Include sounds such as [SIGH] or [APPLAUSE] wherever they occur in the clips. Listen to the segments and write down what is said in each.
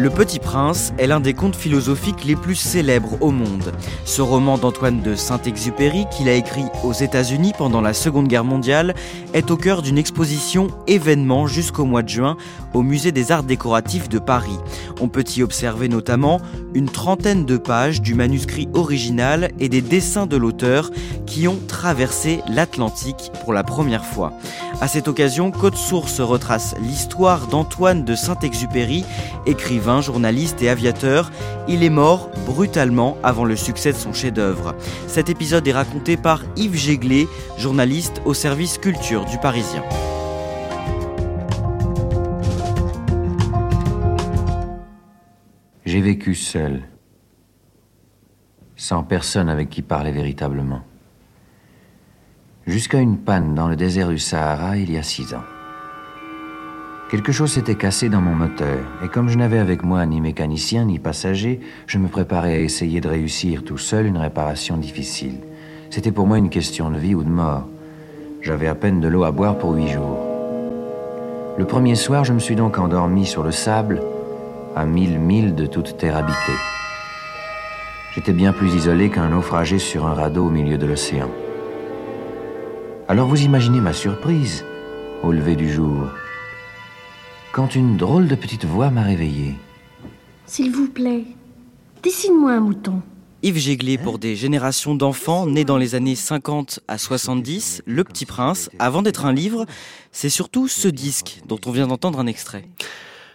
Le Petit Prince est l'un des contes philosophiques les plus célèbres au monde. Ce roman d'Antoine de Saint-Exupéry, qu'il a écrit aux États-Unis pendant la Seconde Guerre mondiale, est au cœur d'une exposition événement jusqu'au mois de juin au Musée des Arts Décoratifs de Paris. On peut y observer notamment une trentaine de pages du manuscrit original et des dessins de l'auteur qui ont traversé l'Atlantique pour la première fois. À cette occasion, Code Source retrace l'histoire d'Antoine de Saint-Exupéry, écrivain, journaliste et aviateur. Il est mort brutalement avant le succès de son chef-d'œuvre. Cet épisode est raconté par Yves Jéglé, journaliste au service culture du Parisien. J'ai vécu seul, sans personne avec qui parler véritablement, jusqu'à une panne dans le désert du Sahara il y a six ans. Quelque chose s'était cassé dans mon moteur, et comme je n'avais avec moi ni mécanicien ni passager, je me préparais à essayer de réussir tout seul une réparation difficile. C'était pour moi une question de vie ou de mort. J'avais à peine de l'eau à boire pour huit jours. Le premier soir, je me suis donc endormi sur le sable, à mille milles de toute terre habitée. J'étais bien plus isolé qu'un naufragé sur un radeau au milieu de l'océan. Alors vous imaginez ma surprise au lever du jour, quand une drôle de petite voix m'a réveillé. S'il vous plaît, dessine-moi un mouton. Yves Jéglé, pour des générations d'enfants nés dans les années 50 à 70, Le Petit Prince, avant d'être un livre, c'est surtout ce disque dont on vient d'entendre un extrait.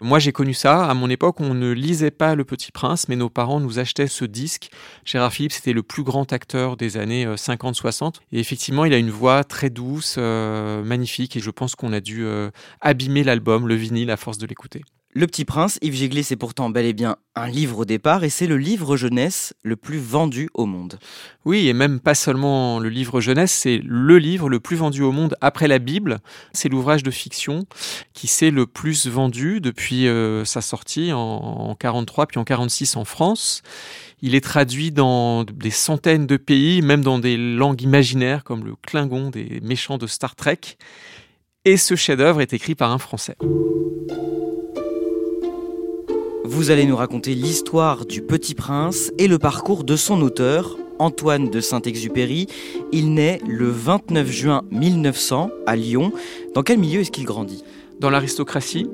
Moi, j'ai connu ça. À mon époque, on ne lisait pas Le Petit Prince, mais nos parents nous achetaient ce disque. Gérard Philippe, c'était le plus grand acteur des années 50-60. Et effectivement, il a une voix très douce, euh, magnifique. Et je pense qu'on a dû euh, abîmer l'album, le vinyle, à force de l'écouter. Le Petit Prince, Yves Jéglé, c'est pourtant bel et bien un livre au départ, et c'est le livre jeunesse le plus vendu au monde. Oui, et même pas sellement le livre jeunesse, c'est le livre le plus vendu au monde après la Bible. C'est l'ouvrage de fiction qui s'est le plus vendu depuis euh, sa sortie en, en 43 puis en 46 en France. Il est traduit dans des centaines de pays, même dans des langues imaginaires comme le Klingon des méchants de Star Trek. Et ce chef-d'œuvre est écrit par un Français. Vous allez nous raconter l'histoire du Petit Prince et le parcours de son auteur, Antoine de Saint-Exupéry. Il naît le 29 juin 1900 à Lyon. Dans quel milieu est-ce qu'il grandit? Dans l'aristocratie,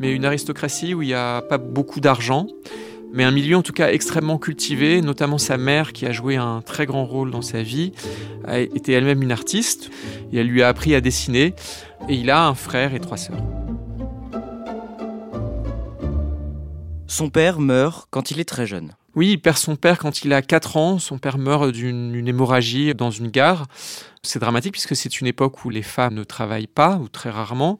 mais une aristocratie où il n'y a pas beaucoup d'argent, mais un milieu en tout cas extrêmement cultivé, notamment sa mère qui a joué un très grand rôle dans sa vie, a été elle-même une artiste, et elle lui a appris à dessiner, et il a un frère et trois sœurs. Son père meurt quand il est très jeune. Oui, il perd son père quand il a 4 ans. Son père meurt d'une hémorragie dans une gare. C'est dramatique puisque c'est une époque où les femmes ne travaillent pas, ou très rarement.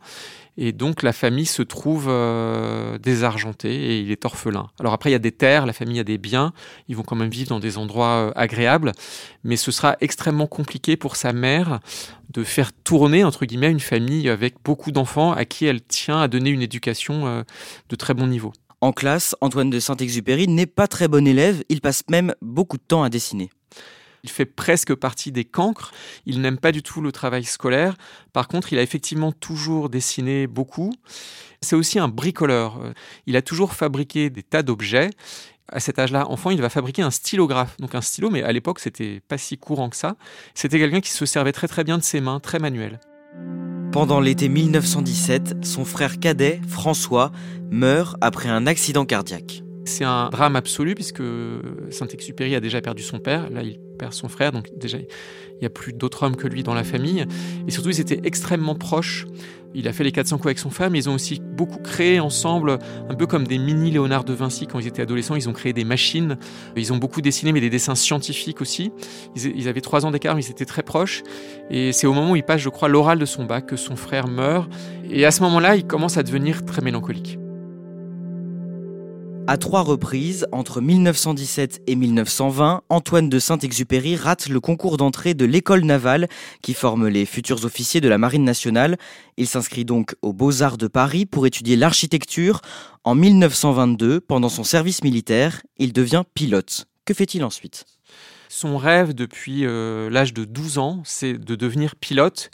Et donc la famille se trouve euh, désargentée et il est orphelin. Alors après, il y a des terres, la famille a des biens, ils vont quand même vivre dans des endroits euh, agréables, mais ce sera extrêmement compliqué pour sa mère de faire tourner, entre guillemets, une famille avec beaucoup d'enfants à qui elle tient à donner une éducation euh, de très bon niveau. En classe, Antoine de Saint-Exupéry n'est pas très bon élève, il passe même beaucoup de temps à dessiner. Il fait presque partie des cancres. Il n'aime pas du tout le travail scolaire. Par contre, il a effectivement toujours dessiné beaucoup. C'est aussi un bricoleur. Il a toujours fabriqué des tas d'objets à cet âge-là, enfant, il va fabriquer un stylographe. Donc un stylo, mais à l'époque, c'était pas si courant que ça. C'était quelqu'un qui se servait très très bien de ses mains, très manuel. Pendant l'été 1917, son frère cadet, François, meurt après un accident cardiaque. C'est un drame absolu puisque Saint-Exupéry a déjà perdu son père, là il perd son frère, donc déjà il n'y a plus d'autres hommes que lui dans la famille. Et surtout ils étaient extrêmement proches. Il a fait les 400 coups avec son mais ils ont aussi beaucoup créé ensemble, un peu comme des mini Léonard de Vinci quand ils étaient adolescents. Ils ont créé des machines. Ils ont beaucoup dessiné, mais des dessins scientifiques aussi. Ils, avaient trois ans d'écart, mais ils étaient très proches. Et c'est au moment où il passe, je crois, l'oral de son bac que son frère meurt. Et à ce moment-là, il commence à devenir très mélancolique. À trois reprises, entre 1917 et 1920, Antoine de Saint-Exupéry rate le concours d'entrée de l'école navale qui forme les futurs officiers de la Marine nationale. Il s'inscrit donc aux Beaux-Arts de Paris pour étudier l'architecture. En 1922, pendant son service militaire, il devient pilote. Que fait-il ensuite? Son rêve depuis euh, l'âge de 12 ans, c'est de devenir pilote.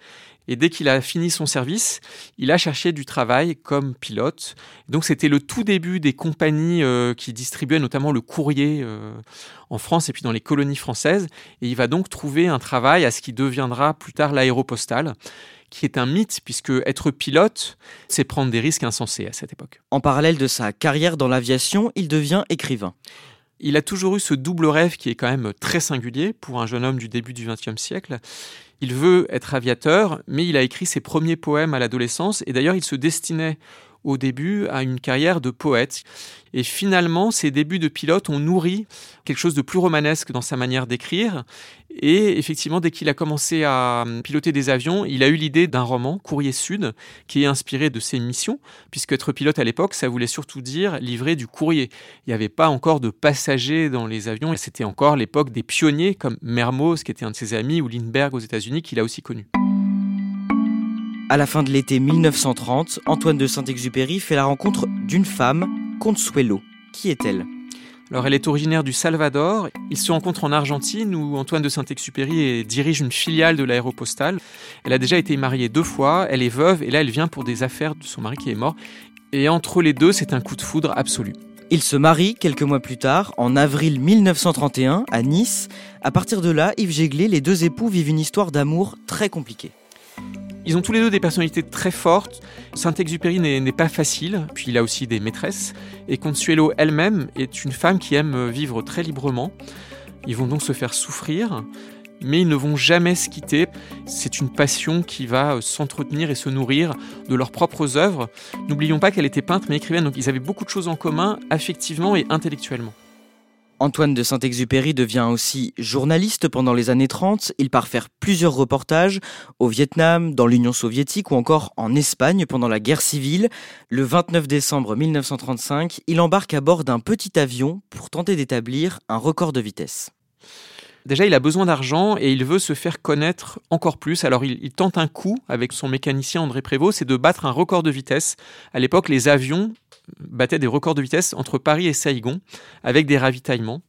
Et dès qu'il a fini son service, il a cherché du travail comme pilote. Donc c'était le tout début des compagnies euh, qui distribuaient notamment le courrier euh, en France et puis dans les colonies françaises. Et il va donc trouver un travail à ce qui deviendra plus tard l'aéropostale qui est un mythe, puisque être pilote, c'est prendre des risques insensés à cette époque. En parallèle de sa carrière dans l'aviation, il devient écrivain. Il a toujours eu ce double rêve qui est quand même très singulier pour un jeune homme du début du XXe siècle. Il veut être aviateur, mais il a écrit ses premiers poèmes à l'adolescence, et d'ailleurs il se destinait au début à une carrière de poète. Et finalement, ses débuts de pilote ont nourri quelque chose de plus romanesque dans sa manière d'écrire. Et effectivement, dès qu'il a commencé à piloter des avions, il a eu l'idée d'un roman, Courrier Sud, qui est inspiré de ses missions, puisque être pilote à l'époque, ça voulait surtout dire livrer du courrier. Il n'y avait pas encore de passagers dans les avions, et c'était encore l'époque des pionniers comme Mermoz, qui était un de ses amis, ou Lindbergh aux États-Unis, qu'il a aussi connu. À la fin de l'été 1930, Antoine de Saint-Exupéry fait la rencontre d'une femme, Consuelo. Qui est-elle? Elle est originaire du Salvador. Ils se rencontrent en Argentine où Antoine de Saint-Exupéry dirige une filiale de l'aéropostale. Elle a déjà été mariée deux fois, elle est veuve et là elle vient pour des affaires de son mari qui est mort. Et entre les deux, c'est un coup de foudre absolu. Ils se marient quelques mois plus tard, en avril 1931, à Nice. À partir de là, Yves Jéglé, les deux époux vivent une histoire d'amour très compliquée. Ils ont tous les deux des personnalités très fortes. Saint-Exupéry n'est pas facile, puis il a aussi des maîtresses. Et Consuelo elle-même est une femme qui aime vivre très librement. Ils vont donc se faire souffrir, mais ils ne vont jamais se quitter. C'est une passion qui va s'entretenir et se nourrir de leurs propres œuvres. N'oublions pas qu'elle était peintre mais écrivaine, donc ils avaient beaucoup de choses en commun, affectivement et intellectuellement. Antoine de Saint-Exupéry devient aussi journaliste pendant les années 30. Il part faire plusieurs reportages au Vietnam, dans l'Union soviétique ou encore en Espagne pendant la guerre civile. Le 29 décembre 1935, il embarque à bord d'un petit avion pour tenter d'établir un record de vitesse. Déjà, il a besoin d'argent et il veut se faire connaître encore plus. Alors, il, tente un coup avec son mécanicien André Prévost, c'est de battre un record de vitesse. À l'époque, les avions battait des records de vitesse entre Paris et Saïgon avec des ravitaillements.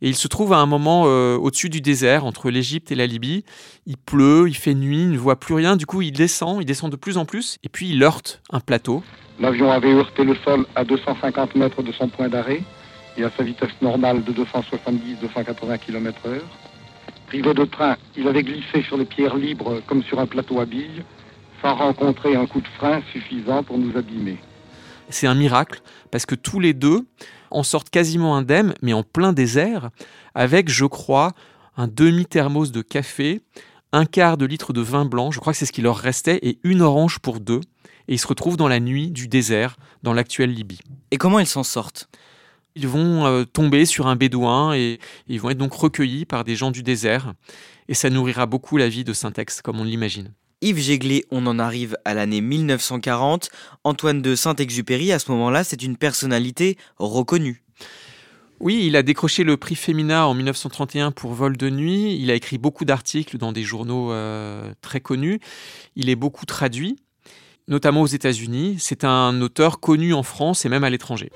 Et il se trouve à un moment euh, au-dessus du désert, entre l'Égypte et la Libye. Il pleut, il fait nuit, il ne voit plus rien. Du coup, il descend, il descend de plus en plus, et puis il heurte un plateau. L'avion avait heurté le sol à 250 mètres de son point d'arrêt et à sa vitesse normale de 270-280 km/h. Privé de train, il avait glissé sur les pierres libres comme sur un plateau à billes, sans rencontrer un coup de frein suffisant pour nous abîmer. C'est un miracle parce que tous les deux en sortent quasiment indemnes, mais en plein désert, avec, je crois, un demi-thermos de café, un quart de litre de vin blanc, je crois que c'est ce qui leur restait, et une orange pour deux. Et ils se retrouvent dans la nuit du désert, dans l'actuelle Libye. Et comment ils s'en sortent? Ils vont euh, tomber sur un bédouin et, ils vont être donc recueillis par des gens du désert. Et ça nourrira beaucoup la vie de Saint-Ex, comme on l'imagine. Yves Jéglé, on en arrive à l'année 1940. Antoine de Saint-Exupéry, à ce moment-là, c'est une personnalité reconnue. Oui, il a décroché le prix Femina en 1931 pour Vol de nuit. Il a écrit beaucoup d'articles dans des journaux euh, très connus. Il est beaucoup traduit, notamment aux États-Unis. C'est un auteur connu en France et même à l'étranger.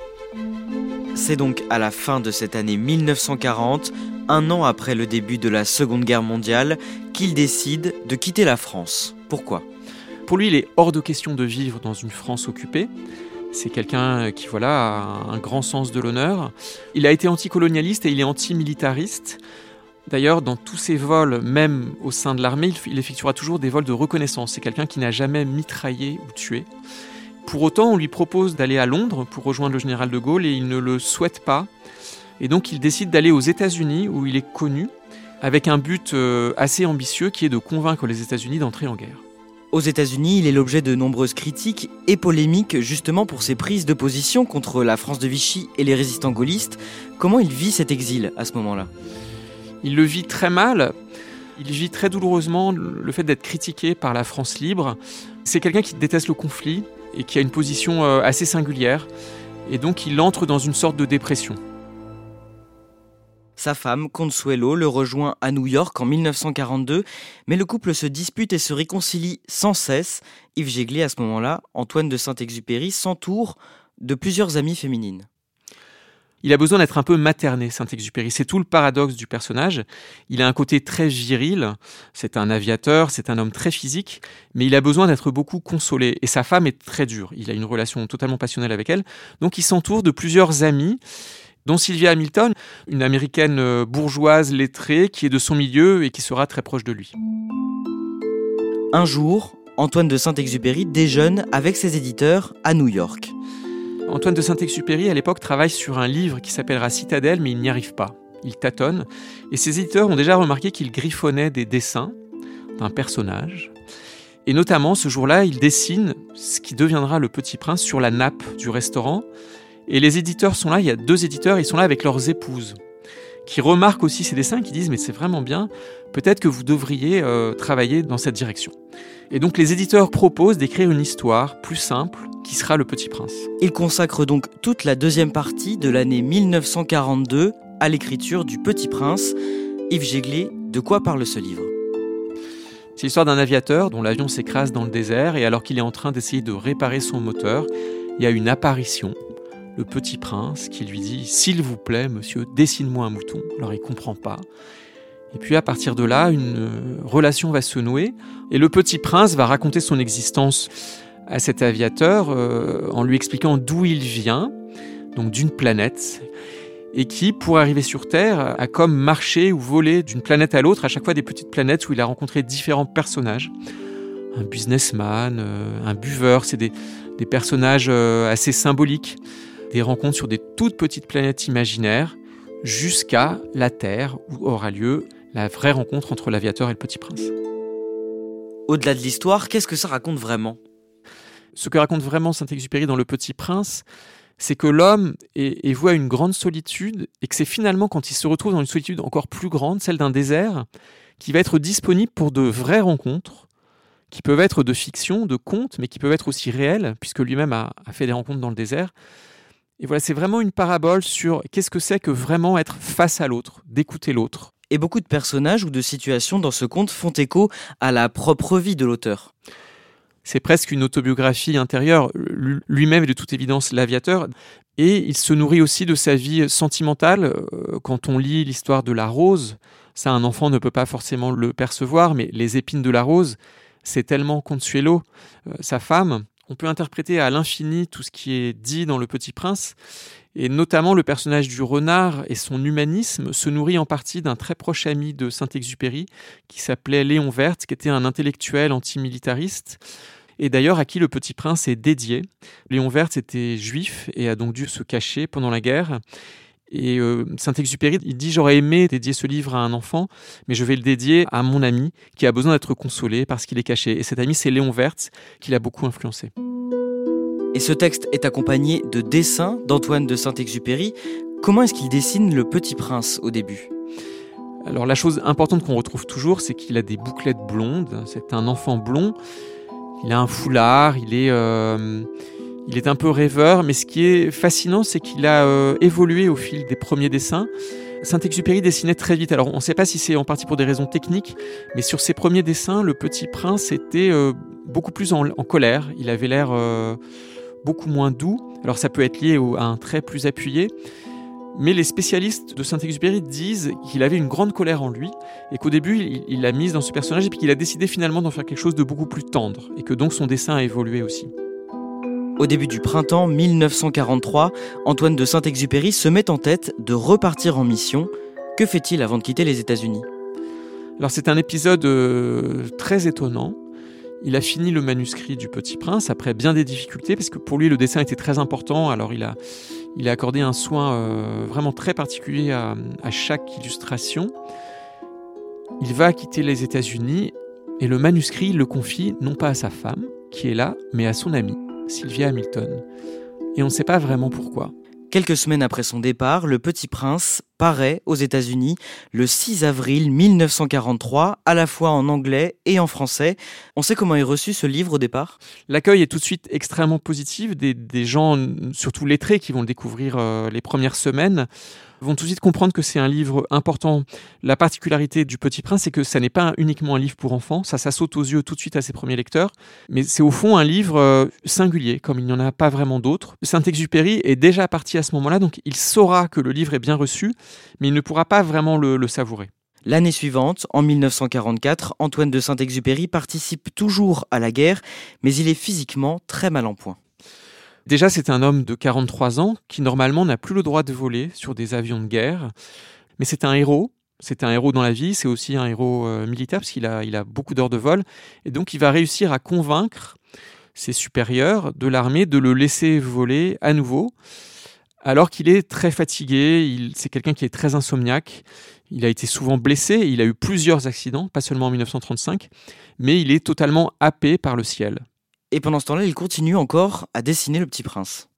C'est donc à la fin de cette année 1940 un an après le début de la Seconde Guerre mondiale, qu'il décide de quitter la France. Pourquoi? Pour lui, il est hors de question de vivre dans une France occupée. C'est quelqu'un qui voilà, a un grand sens de l'honneur. Il a été anticolonialiste et il est antimilitariste. D'ailleurs, dans tous ses vols, même au sein de l'armée, il effectuera toujours des vols de reconnaissance. C'est quelqu'un qui n'a jamais mitraillé ou tué. Pour autant, on lui propose d'aller à Londres pour rejoindre le général de Gaulle et il ne le souhaite pas. Et donc il décide d'aller aux États-Unis où il est connu avec un but euh, assez ambitieux qui est de convaincre les États-Unis d'entrer en guerre. Aux États-Unis, il est l'objet de nombreuses critiques et polémiques justement pour ses prises de position contre la France de Vichy et les résistants gaullistes. Comment il vit cet exil à ce moment-là? Il le vit très mal. Il vit très douloureusement le fait d'être critiqué par la France libre. C'est quelqu'un qui déteste le conflit et qui a une position euh, assez singulière. Et donc il entre dans une sorte de dépression. Sa femme, Consuelo, le rejoint à New York en 1942, mais le couple se dispute et se réconcilie sans cesse. Yves Jéglé, à ce moment-là, Antoine de Saint-Exupéry s'entoure de plusieurs amies féminines. Il a besoin d'être un peu materné, Saint-Exupéry. C'est tout le paradoxe du personnage. Il a un côté très viril, c'est un aviateur, c'est un homme très physique, mais il a besoin d'être beaucoup consolé. Et sa femme est très dure. Il a une relation totalement passionnelle avec elle. Donc il s'entoure de plusieurs amis dont Sylvia Hamilton, une américaine euh, bourgeoise lettrée qui est de son milieu et qui sera très proche de lui. Un jour, Antoine de Saint-Exupéry déjeune avec ses éditeurs à New York. Antoine de Saint-Exupéry, à l'époque, travaille sur un livre qui s'appellera Citadelle, mais il n'y arrive pas. Il tâtonne, et ses éditeurs ont déjà remarqué qu'il griffonnait des dessins d'un personnage. Et notamment, ce jour-là, il dessine ce qui deviendra le Petit Prince sur la nappe du restaurant, et les éditeurs sont là, il y a deux éditeurs, ils sont là avec leurs épouses, qui remarquent aussi ces dessins, qui disent mais c'est vraiment bien, peut-être que vous devriez euh, travailler dans cette direction. Et donc les éditeurs proposent d'écrire une histoire plus simple, qui sera Le Petit Prince. Ils consacrent donc toute la deuxième partie de l'année 1942 à l'écriture du Petit Prince. Yves Jéglé, de quoi parle ce livre? C'est l'histoire d'un aviateur dont l'avion s'écrase dans le désert et alors qu'il est en train d'essayer de réparer son moteur, il y a une apparition le petit prince qui lui dit S'il vous plaît, monsieur, dessine-moi un mouton. Alors il comprend pas. Et puis à partir de là, une relation va se nouer et le petit prince va raconter son existence à cet aviateur euh, en lui expliquant d'où il vient, donc d'une planète, et qui, pour arriver sur Terre, a comme marché ou volé d'une planète à l'autre, à chaque fois des petites planètes où il a rencontré différents personnages. Un businessman, euh, un buveur, c'est des, des personnages assez symboliques des rencontres sur des toutes petites planètes imaginaires jusqu'à la Terre où aura lieu la vraie rencontre entre l'aviateur et le petit prince. Au-delà de l'histoire, qu'est-ce que ça raconte vraiment? Ce que raconte vraiment Saint-Exupéry dans Le Petit Prince, c'est que l'homme est, est, voué à une grande solitude et que c'est finalement quand il se retrouve dans une solitude encore plus grande, celle d'un désert, qui va être disponible pour de vraies rencontres, qui peuvent être de fiction, de contes, mais qui peuvent être aussi réelles, puisque lui-même a, a fait des rencontres dans le désert. Et voilà, c'est vraiment une parabole sur qu'est-ce que c'est que vraiment être face à l'autre, d'écouter l'autre. Et beaucoup de personnages ou de situations dans ce conte font écho à la propre vie de l'auteur. C'est presque une autobiographie intérieure. Lui-même est de toute évidence l'aviateur. Et il se nourrit aussi de sa vie sentimentale. Euh, quand on lit l'histoire de la rose, ça un enfant ne peut pas forcément le percevoir, mais les épines de la rose, c'est tellement Consuelo, euh, sa femme, on peut interpréter à l'infini tout ce qui est dit dans Le Petit Prince, et notamment le personnage du renard et son humanisme se nourrit en partie d'un très proche ami de Saint-Exupéry qui s'appelait Léon Verte, qui était un intellectuel antimilitariste et d'ailleurs à qui le Petit Prince est dédié. Léon Verte était juif et a donc dû se cacher pendant la guerre. Et euh, Saint-Exupéry, il dit J'aurais aimé dédier ce livre à un enfant, mais je vais le dédier à mon ami qui a besoin d'être consolé parce qu'il est caché. Et cet ami, c'est Léon Wertz, qui l'a beaucoup influencé. Et ce texte est accompagné de dessins d'Antoine de Saint-Exupéry. Comment est-ce qu'il dessine le petit prince au début? Alors la chose importante qu'on retrouve toujours, c'est qu'il a des bouclettes blondes. C'est un enfant blond. Il a un foulard, il est... Euh, il est un peu rêveur, mais ce qui est fascinant, c'est qu'il a euh, évolué au fil des premiers dessins. Saint-Exupéry dessinait très vite. Alors on ne sait pas si c'est en partie pour des raisons techniques, mais sur ses premiers dessins, le petit prince était euh, beaucoup plus en, colère. Il avait l'air beaucoup moins doux. Alors ça peut être lié à un trait plus appuyé. Mais les spécialistes de Saint-Exupéry disent qu'il avait une grande colère en lui et qu'au début il l'a mise dans ce personnage et puis qu'il a décidé finalement d'en faire quelque chose de beaucoup plus tendre et que donc son dessin a évolué aussi. Au début du printemps 1943, Antoine de Saint-Exupéry se met en tête de repartir en mission. Que fait-il avant de quitter les États-Unis? Alors c'est un épisode euh, très étonnant. Il a fini le manuscrit du Petit Prince après bien des difficultés parce que pour lui le dessin était très important. Alors il a, accordé un soin euh, vraiment très particulier à, chaque illustration. Il va quitter les États-Unis et le manuscrit le confie non pas à sa femme qui est là, mais à son ami. Sylvia Hamilton. Et on ne sait pas vraiment pourquoi. Quelques semaines après son départ, Le Petit Prince paraît aux États-Unis le 6 avril 1943, à la fois en anglais et en français. On sait comment est reçu ce livre au départ? L'accueil est tout de suite extrêmement positif. Des, gens, surtout lettrés, qui vont le découvrir euh, les premières semaines, vont tout de suite comprendre que c'est un livre important. La particularité du Petit Prince, c'est que ça n'est pas uniquement un livre pour enfants, ça, ça saute aux yeux tout de suite à ses premiers lecteurs, mais c'est au fond un livre euh, singulier, comme il n'y en a pas vraiment d'autres. Saint-Exupéry est déjà parti à ce moment-là, donc il saura que le livre est bien reçu, mais il ne pourra pas vraiment le, le savourer. L'année suivante, en 1944, Antoine de Saint-Exupéry participe toujours à la guerre, mais il est physiquement très mal en point. Déjà, c'est un homme de 43 ans qui normalement n'a plus le droit de voler sur des avions de guerre, mais c'est un héros. C'est un héros dans la vie, c'est aussi un héros euh, militaire parce qu'il a, beaucoup d'heures de vol. Et donc, il va réussir à convaincre ses supérieurs de l'armée de le laisser voler à nouveau, alors qu'il est très fatigué. c'est quelqu'un qui est très insomniaque. Il a été souvent blessé. Il a eu plusieurs accidents, pas seulement en 1935, mais il est totalement happé par le ciel. Et pendant ce temps-là, il continue encore à dessiner le petit prince.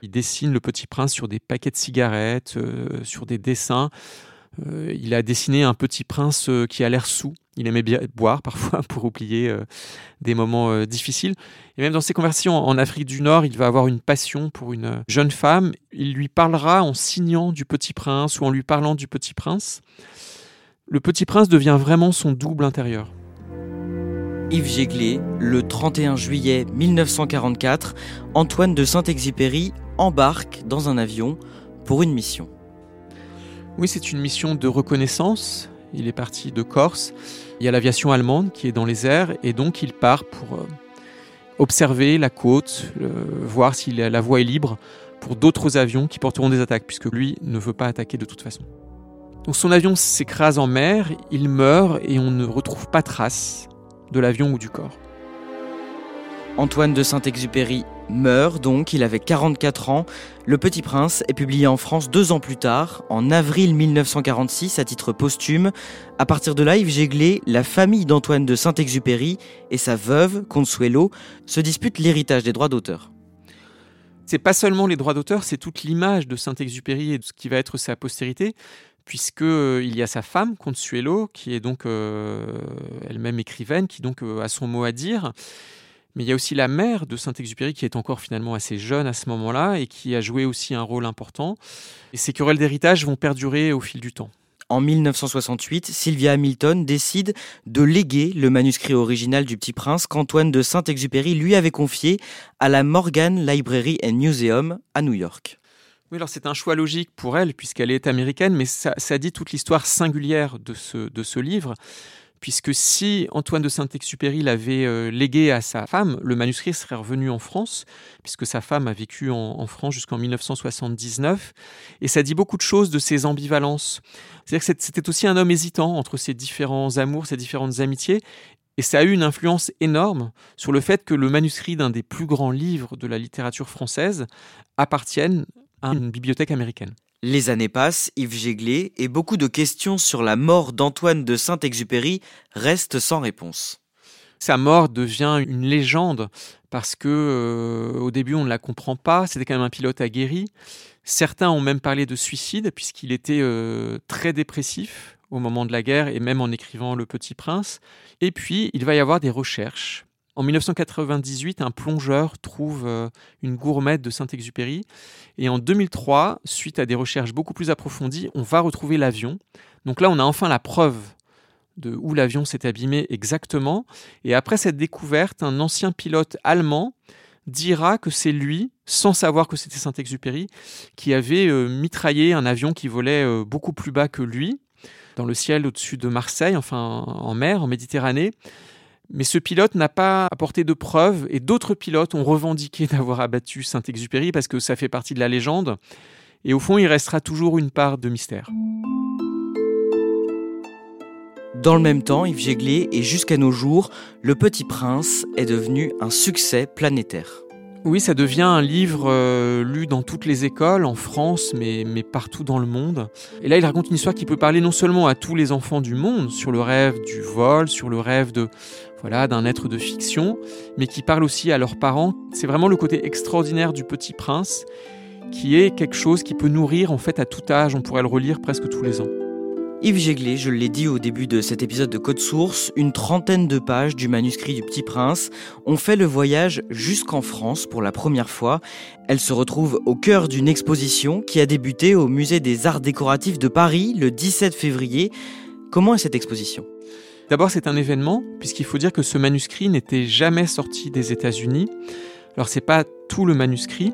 Il dessine le petit prince sur des paquets de cigarettes, euh, sur des dessins. Euh, il a dessiné un petit prince euh, qui a l'air sous. Il aimait bien boire [LAUGHS] parfois pour oublier des moments difficiles. Et même dans ses conversations en Afrique du Nord, il va avoir une passion pour une jeune femme. Il lui parlera en signant du petit prince ou en lui parlant du petit prince. Le petit prince devient vraiment son double intérieur. Yves Jéglé, le 31 juillet 1944, Antoine de Saint-Exupéry embarque dans un avion pour une mission. Oui, c'est une mission de reconnaissance. Il est parti de Corse. Il y a l'aviation allemande qui est dans les airs et donc il part pour euh, observer la côte, voir si la voie est libre pour d'autres avions qui porteront des attaques, puisque lui ne veut pas attaquer de toute façon. Donc son avion s'écrase en mer, il meurt et on ne retrouve pas trace de l'avion ou du corps. Antoine de Saint-Exupéry meurt donc, il avait 44 ans. Le Petit Prince est publié en France deux ans plus tard, en avril 1946, à titre posthume. À partir de là, Yves Jéglé, la famille d'Antoine de Saint-Exupéry et sa veuve, Consuelo, se disputent l'héritage des droits d'auteur. C'est pas seulement les droits d'auteur, c'est toute l'image de Saint-Exupéry et de ce qui va être sa postérité puisque euh, il y a sa femme Consuelo qui est donc euh, elle-même écrivaine qui donc euh, a son mot à dire mais il y a aussi la mère de Saint-Exupéry qui est encore finalement assez jeune à ce moment-là et qui a joué aussi un rôle important et ces querelles d'héritage vont perdurer au fil du temps. En 1968, Sylvia Hamilton décide de léguer le manuscrit original du Petit Prince qu'Antoine de Saint-Exupéry lui avait confié à la Morgan Library and Museum à New York. Oui, alors c'est un choix logique pour elle, puisqu'elle est américaine, mais ça, dit toute l'histoire singulière de ce, de ce livre, puisque si Antoine de Saint-Exupéry l'avait euh, légué à sa femme, le manuscrit serait revenu en France, puisque sa femme a vécu en, France jusqu'en 1979, et ça dit beaucoup de choses de ses ambivalences. C'est-à-dire que c'était aussi un homme hésitant entre ses différents amours, ses différentes amitiés, et ça a eu une influence énorme sur le fait que le manuscrit d'un des plus grands livres de la littérature française appartienne à une bibliothèque américaine. Les années passent, Yves Jéglé, et beaucoup de questions sur la mort d'Antoine de Saint-Exupéry restent sans réponse. Sa mort devient une légende parce que euh, au début on ne la comprend pas. C'était quand même un pilote aguerri. Certains ont même parlé de suicide puisqu'il était euh, très dépressif au moment de la guerre et même en écrivant Le Petit Prince. Et puis il va y avoir des recherches en 1998, un plongeur trouve euh, une gourmette de Saint-Exupéry. Et en 2003, suite à des recherches beaucoup plus approfondies, on va retrouver l'avion. Donc là, on a enfin la preuve de où l'avion s'est abîmé exactement. Et après cette découverte, un ancien pilote allemand dira que c'est lui, sans savoir que c'était Saint-Exupéry, qui avait euh, mitraillé un avion qui volait euh, beaucoup plus bas que lui, dans le ciel au-dessus de Marseille, enfin en mer, en Méditerranée. Mais ce pilote n'a pas apporté de preuves et d'autres pilotes ont revendiqué [LAUGHS] d'avoir abattu Saint-Exupéry parce que ça fait partie de la légende. Et au fond, il restera toujours une part de mystère. Dans le même temps, Yves Jéglé et jusqu'à nos jours, Le Petit Prince est devenu un succès planétaire. Oui, ça devient un livre euh, lu dans toutes les écoles, en France, mais, mais partout dans le monde. Et là, il raconte une histoire qui peut parler non seulement à tous les enfants du monde, sur le rêve du vol, sur le rêve de voilà d'un être de fiction, mais qui parle aussi à leurs parents. C'est vraiment le côté extraordinaire du Petit Prince, qui est quelque chose qui peut nourrir en fait à tout âge. On pourrait le relire presque tous les ans. Yves Jéglé, je l'ai dit au début de cet épisode de Code Source, une trentaine de pages du manuscrit du Petit Prince ont fait le voyage jusqu'en France pour la première fois. Elle se retrouve au cœur d'une exposition qui a débuté au Musée des Arts Décoratifs de Paris le 17 février. Comment est cette exposition? D'abord, c'est un événement, puisqu'il faut dire que ce manuscrit n'était jamais sorti des États-Unis. Alors, c'est pas tout le manuscrit,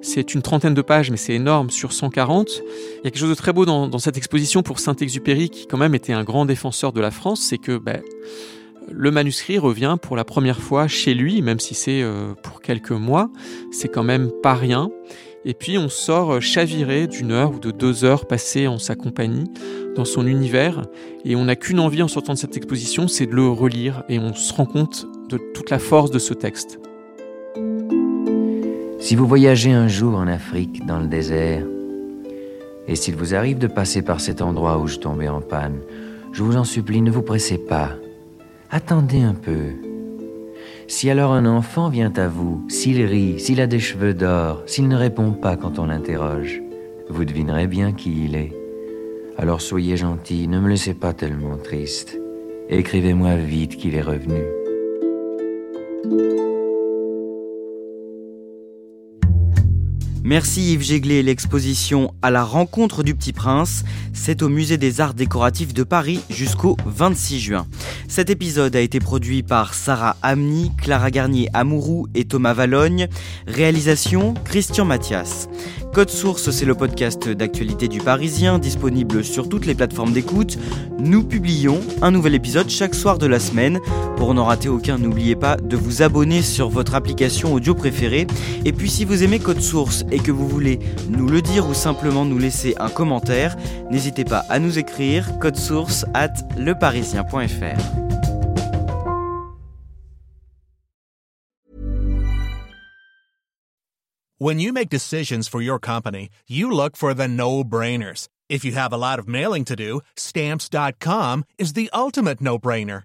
c'est une trentaine de pages, mais c'est énorme, sur 140. Il y a quelque chose de très beau dans, cette exposition pour Saint-Exupéry, qui quand même était un grand défenseur de la France, c'est que ben, le manuscrit revient pour la première fois chez lui, même si c'est euh, pour quelques mois. C'est quand même pas rien. Et puis on sort chaviré d'une heure ou de deux heures passées en sa compagnie, dans son univers, et on n'a qu'une envie en sortant de cette exposition, c'est de le relire, et on se rend compte de toute la force de ce texte. Si vous voyagez un jour en Afrique, dans le désert, et s'il vous arrive de passer par cet endroit où je tombais en panne, je vous en supplie, ne vous pressez pas. Attendez un peu. Si alors un enfant vient à vous, s'il rit, s'il a des cheveux d'or, s'il ne répond pas quand on l'interroge, vous devinerez bien qui il est. Alors soyez gentil, ne me laissez pas tellement triste. Écrivez-moi vite qu'il est revenu. Merci Yves Jéglé. L'exposition À la rencontre du Petit Prince, c'est au Musée des Arts Décoratifs de Paris jusqu'au 26 juin. Cet épisode a été produit par Sarah Amni, Clara Garnier Amourou et Thomas Valogne. Réalisation Christian Mathias. Code Source, c'est le podcast d'actualité du Parisien, disponible sur toutes les plateformes d'écoute. Nous publions un nouvel épisode chaque soir de la semaine. Pour n'en rater aucun, n'oubliez pas de vous abonner sur votre application audio préférée. Et puis si vous aimez Code Source et que vous voulez nous le dire ou simplement nous laisser un commentaire, n'hésitez pas à nous écrire code source at leparisien.fr. When you make decisions for your company, you look for the no-brainers. If you have a lot of mailing to do, stamps.com is the ultimate no-brainer.